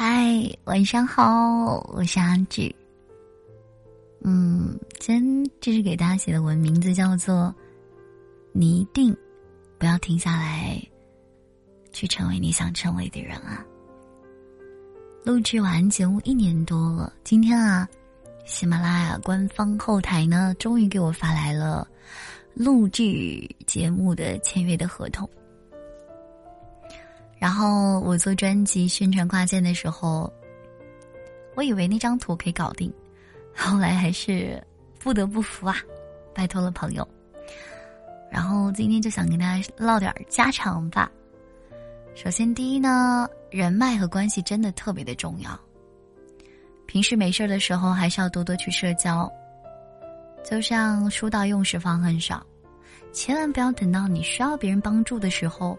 嗨，晚上好，我是阿志。嗯，今天这是给大家写的文，名字叫做“你一定不要停下来，去成为你想成为的人啊”。录制完节目一年多了，今天啊，喜马拉雅官方后台呢，终于给我发来了录制节目的签约的合同。然后我做专辑宣传挂件的时候，我以为那张图可以搞定，后来还是不得不服啊，拜托了朋友。然后今天就想跟大家唠点家常吧。首先，第一呢，人脉和关系真的特别的重要。平时没事的时候，还是要多多去社交。就像书到用时方恨少，千万不要等到你需要别人帮助的时候。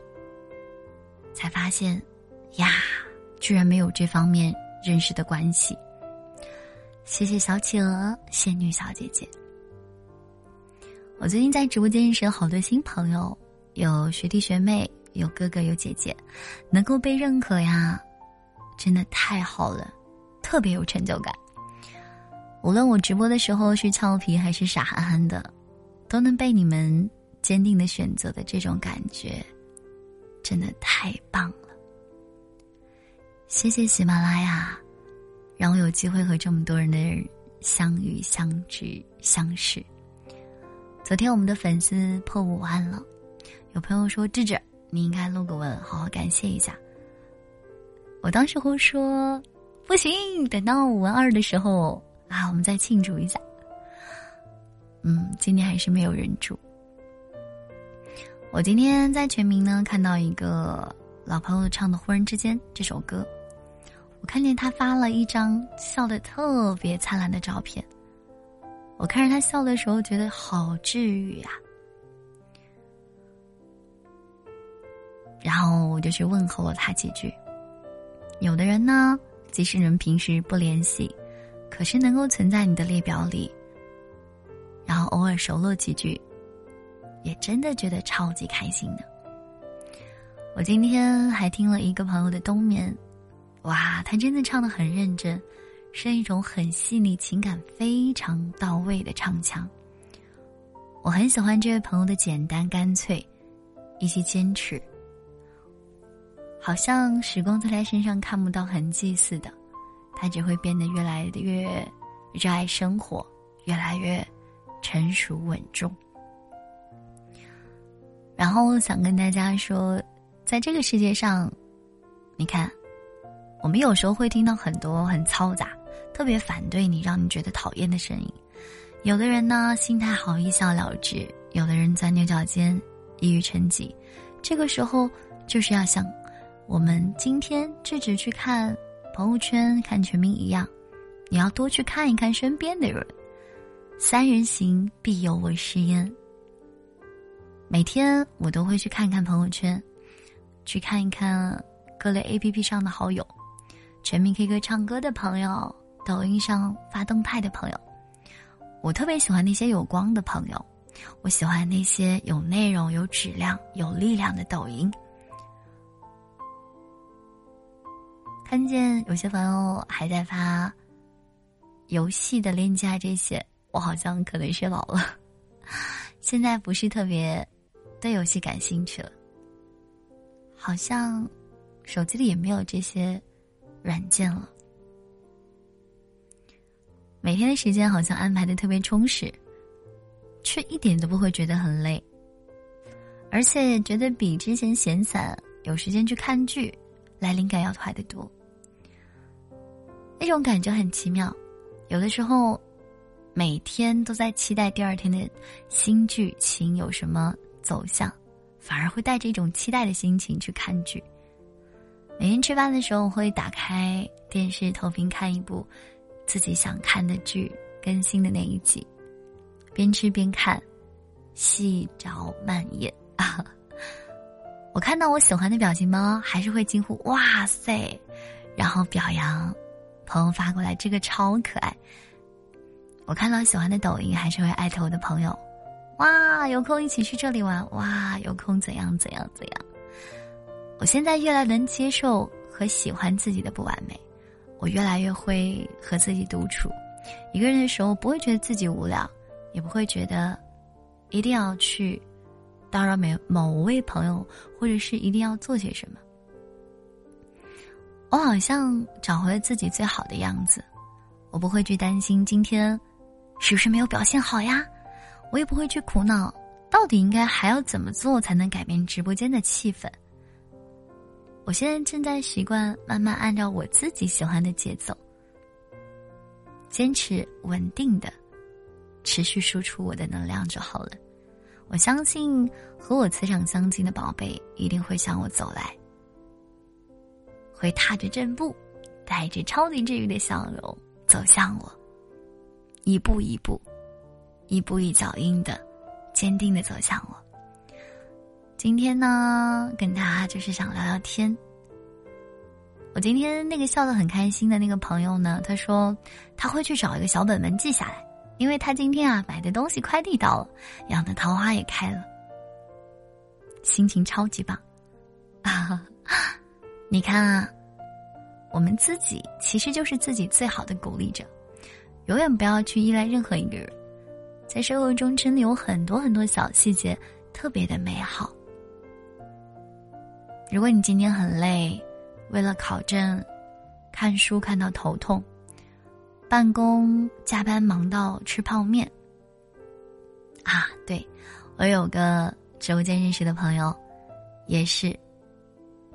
才发现，呀，居然没有这方面认识的关系。谢谢小企鹅仙女小姐姐。我最近在直播间认识了好多新朋友，有学弟学妹，有哥哥有姐姐，能够被认可呀，真的太好了，特别有成就感。无论我直播的时候是俏皮还是傻憨憨的，都能被你们坚定的选择的这种感觉。真的太棒了！谢谢喜马拉雅，让我有机会和这么多人的相遇、相知、相识。昨天我们的粉丝破五万了，有朋友说：“智智，你应该录个文，好好感谢一下。”我当时会说：“不行，等到五万二的时候啊，我们再庆祝一下。”嗯，今天还是没有人住。我今天在全民呢看到一个老朋友唱的《忽然之间》这首歌，我看见他发了一张笑得特别灿烂的照片。我看着他笑的时候，觉得好治愈呀。然后我就去问候了他几句。有的人呢，即使你们平时不联系，可是能够存在你的列表里，然后偶尔熟络几句。也真的觉得超级开心的。我今天还听了一个朋友的冬眠，哇，他真的唱的很认真，是一种很细腻、情感非常到位的唱腔。我很喜欢这位朋友的简单干脆，以及坚持。好像时光在他身上看不到痕迹似的，他只会变得越来越热爱生活，越来越成熟稳重。然后想跟大家说，在这个世界上，你看，我们有时候会听到很多很嘈杂、特别反对你、让你觉得讨厌的声音。有的人呢，心态好，一笑了之；有的人钻牛角尖，一语成疾。这个时候，就是要像我们今天制止去看朋友圈、看全民一样，你要多去看一看身边的人。三人行，必有我师焉。每天我都会去看看朋友圈，去看一看各类 A P P 上的好友，全民 K 歌唱歌的朋友，抖音上发动态的朋友。我特别喜欢那些有光的朋友，我喜欢那些有内容、有质量、有力量的抖音。看见有些朋友还在发游戏的链接啊这些，我好像可能是老了，现在不是特别。对游戏感兴趣了，好像手机里也没有这些软件了。每天的时间好像安排的特别充实，却一点都不会觉得很累，而且觉得比之前闲散有时间去看剧来灵感要快得多。那种感觉很奇妙，有的时候每天都在期待第二天的新剧情有什么。走向，反而会带着一种期待的心情去看剧。每天吃饭的时候，我会打开电视投屏看一部自己想看的剧更新的那一集，边吃边看，细嚼慢咽啊！我看到我喜欢的表情包，还是会惊呼“哇塞”，然后表扬朋友发过来这个超可爱。我看到喜欢的抖音，还是会艾特我的朋友。哇，有空一起去这里玩！哇，有空怎样怎样怎样？我现在越来能接受和喜欢自己的不完美，我越来越会和自己独处。一个人的时候，不会觉得自己无聊，也不会觉得一定要去打扰某某位朋友，或者是一定要做些什么。我好像找回了自己最好的样子，我不会去担心今天是不是没有表现好呀，我也不会去苦恼到底应该还要怎么做才能改变直播间的气氛。我现在正在习惯慢慢按照我自己喜欢的节奏，坚持稳定的持续输出我的能量就好了。我相信和我磁场相近的宝贝一定会向我走来。会踏着正步，带着超级治愈的笑容走向我，一步一步，一步一脚印的，坚定的走向我。今天呢，跟大家就是想聊聊天。我今天那个笑得很开心的那个朋友呢，他说他会去找一个小本本记下来，因为他今天啊买的东西快递到了，养的桃花也开了，心情超级棒啊！你看啊，我们自己其实就是自己最好的鼓励者，永远不要去依赖任何一个人。在生活中，真的有很多很多小细节特别的美好。如果你今天很累，为了考证，看书看到头痛，办公加班忙到吃泡面。啊，对，我有个直播间认识的朋友，也是。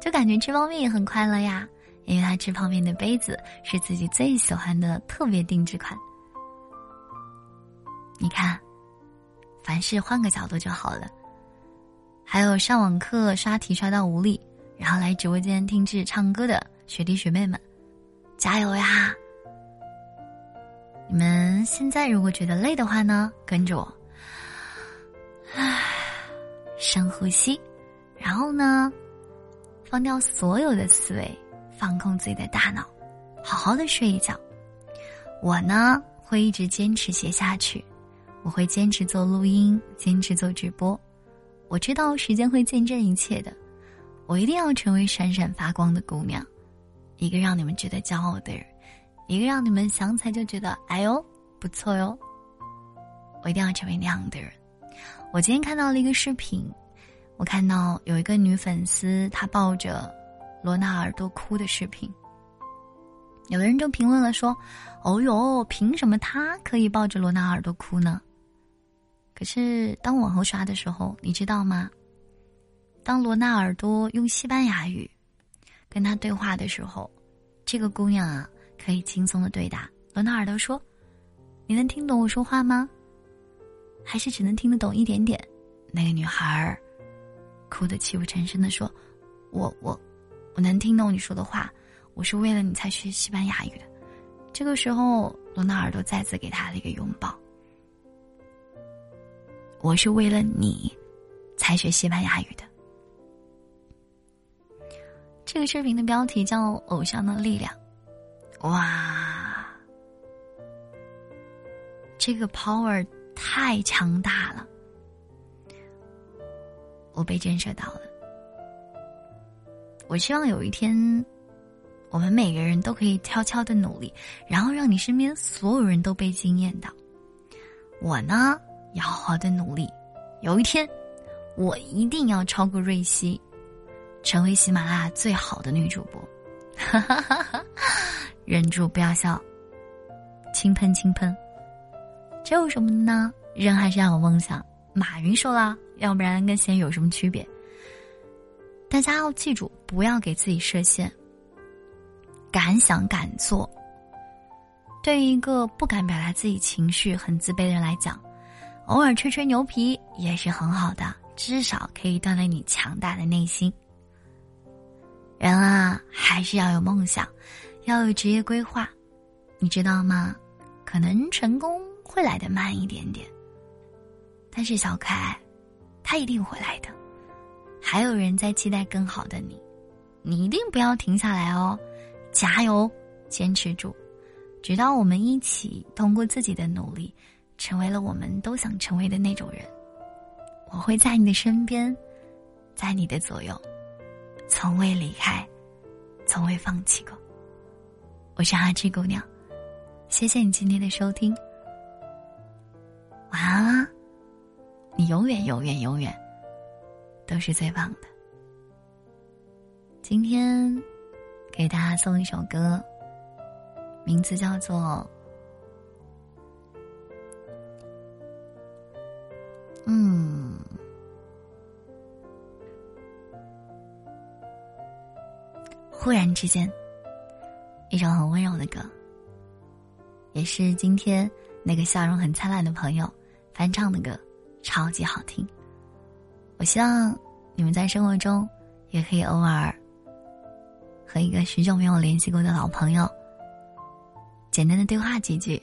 就感觉吃泡面也很快乐呀，因为他吃泡面的杯子是自己最喜欢的特别定制款。你看，凡事换个角度就好了。还有上网课刷题刷到无力，然后来直播间听志唱歌的学弟学妹们，加油呀！你们现在如果觉得累的话呢，跟着我，唉，深呼吸，然后呢？放掉所有的思维，放空自己的大脑，好好的睡一觉。我呢会一直坚持写下去，我会坚持做录音，坚持做直播。我知道时间会见证一切的，我一定要成为闪闪发光的姑娘，一个让你们觉得骄傲的人，一个让你们想起来就觉得哎呦不错哟。我一定要成为那样的人。我今天看到了一个视频。我看到有一个女粉丝，她抱着罗纳尔多哭的视频。有的人就评论了说：“哦哟，凭什么他可以抱着罗纳尔多哭呢？”可是当往后刷的时候，你知道吗？当罗纳尔多用西班牙语跟他对话的时候，这个姑娘啊可以轻松的对答。罗纳尔多说：“你能听懂我说话吗？还是只能听得懂一点点？”那个女孩儿。哭得泣不成声的说：“我我，我能听懂你说的话，我是为了你才学西班牙语。”这个时候，罗纳尔多再次给她了一个拥抱。我是为了你，才学西班牙语的。这个视频的标题叫《偶像的力量》，哇，这个 power 太强大了。我被震慑到了。我希望有一天，我们每个人都可以悄悄的努力，然后让你身边所有人都被惊艳到。我呢，要好好的努力。有一天，我一定要超过瑞希，成为喜马拉雅最好的女主播。哈哈哈哈忍住不要笑，轻喷轻喷。这有什么呢？人还是要有梦想。马云说了。要不然跟咸鱼有什么区别？大家要记住，不要给自己设限。敢想敢做。对于一个不敢表达自己情绪、很自卑的人来讲，偶尔吹吹牛皮也是很好的，至少可以锻炼你强大的内心。人啊，还是要有梦想，要有职业规划，你知道吗？可能成功会来的慢一点点，但是小可爱。他一定会来的，还有人在期待更好的你，你一定不要停下来哦，加油，坚持住，直到我们一起通过自己的努力，成为了我们都想成为的那种人。我会在你的身边，在你的左右，从未离开，从未放弃过。我是阿志姑娘，谢谢你今天的收听。晚安啦，你永远永远永远都是最棒的。今天给大家送一首歌，名字叫做“嗯”。忽然之间，一首很温柔的歌，也是今天那个笑容很灿烂的朋友翻唱的歌，超级好听。我希望你们在生活中也可以偶尔和一个许久没有联系过的老朋友简单的对话几句，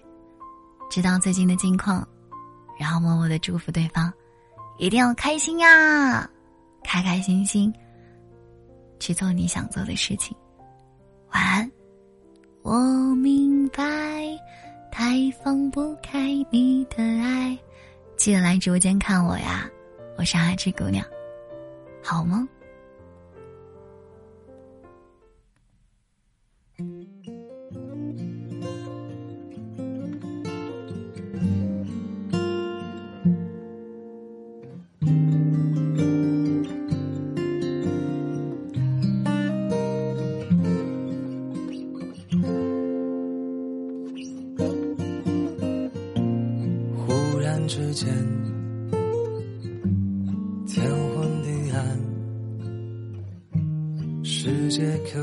知道最近的近况，然后默默的祝福对方，一定要开心呀，开开心心。去做你想做的事情，晚安。我明白，太放不开你的爱，记得来直播间看我呀！我是阿志姑娘，好吗。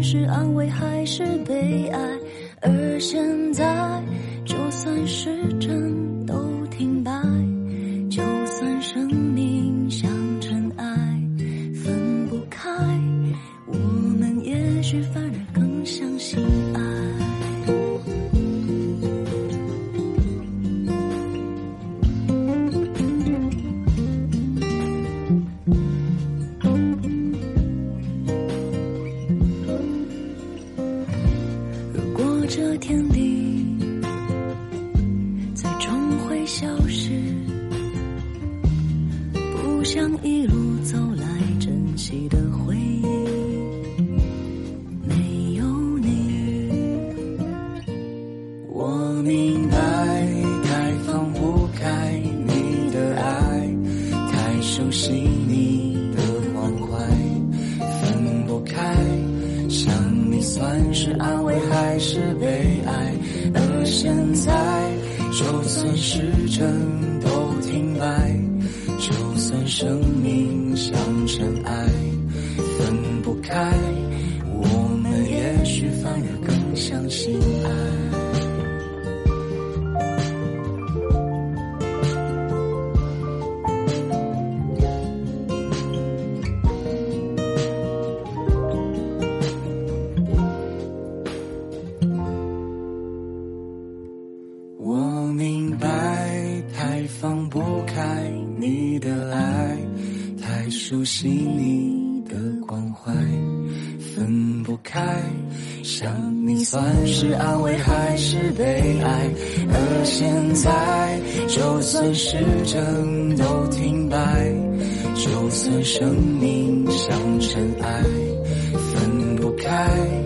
是安慰还是悲哀？算时针怀，分不开。想你算是安慰还是悲哀？而现在，就算时针都停摆，就算生命像尘埃，分不开。